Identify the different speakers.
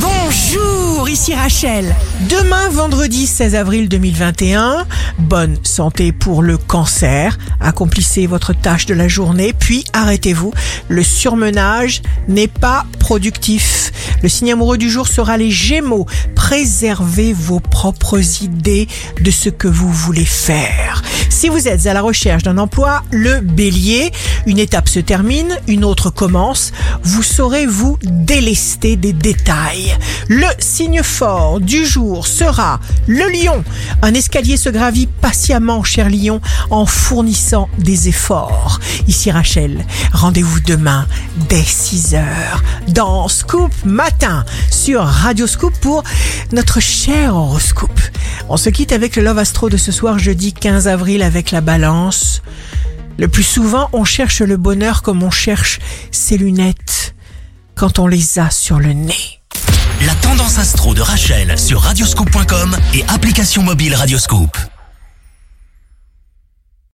Speaker 1: Bonjour, ici Rachel. Demain, vendredi 16 avril 2021, bonne santé pour le cancer. Accomplissez votre tâche de la journée, puis arrêtez-vous. Le surmenage n'est pas productif. Le signe amoureux du jour sera les Gémeaux. Préservez vos propres idées de ce que vous voulez faire. Si vous êtes à la recherche d'un emploi, le Bélier, une étape se termine, une autre commence. Vous saurez vous délester des détails. Le signe fort du jour sera le lion. Un escalier se gravit patiemment, cher lion, en fournissant des efforts. Ici Rachel, rendez-vous demain dès 6 heures dans Scoop Matin sur pour notre cher horoscope. On se quitte avec le Love Astro de ce soir jeudi 15 avril avec la balance. Le plus souvent, on cherche le bonheur comme on cherche ses lunettes quand on les a sur le nez.
Speaker 2: La tendance astro de Rachel sur radioscope.com et application mobile Radioscope.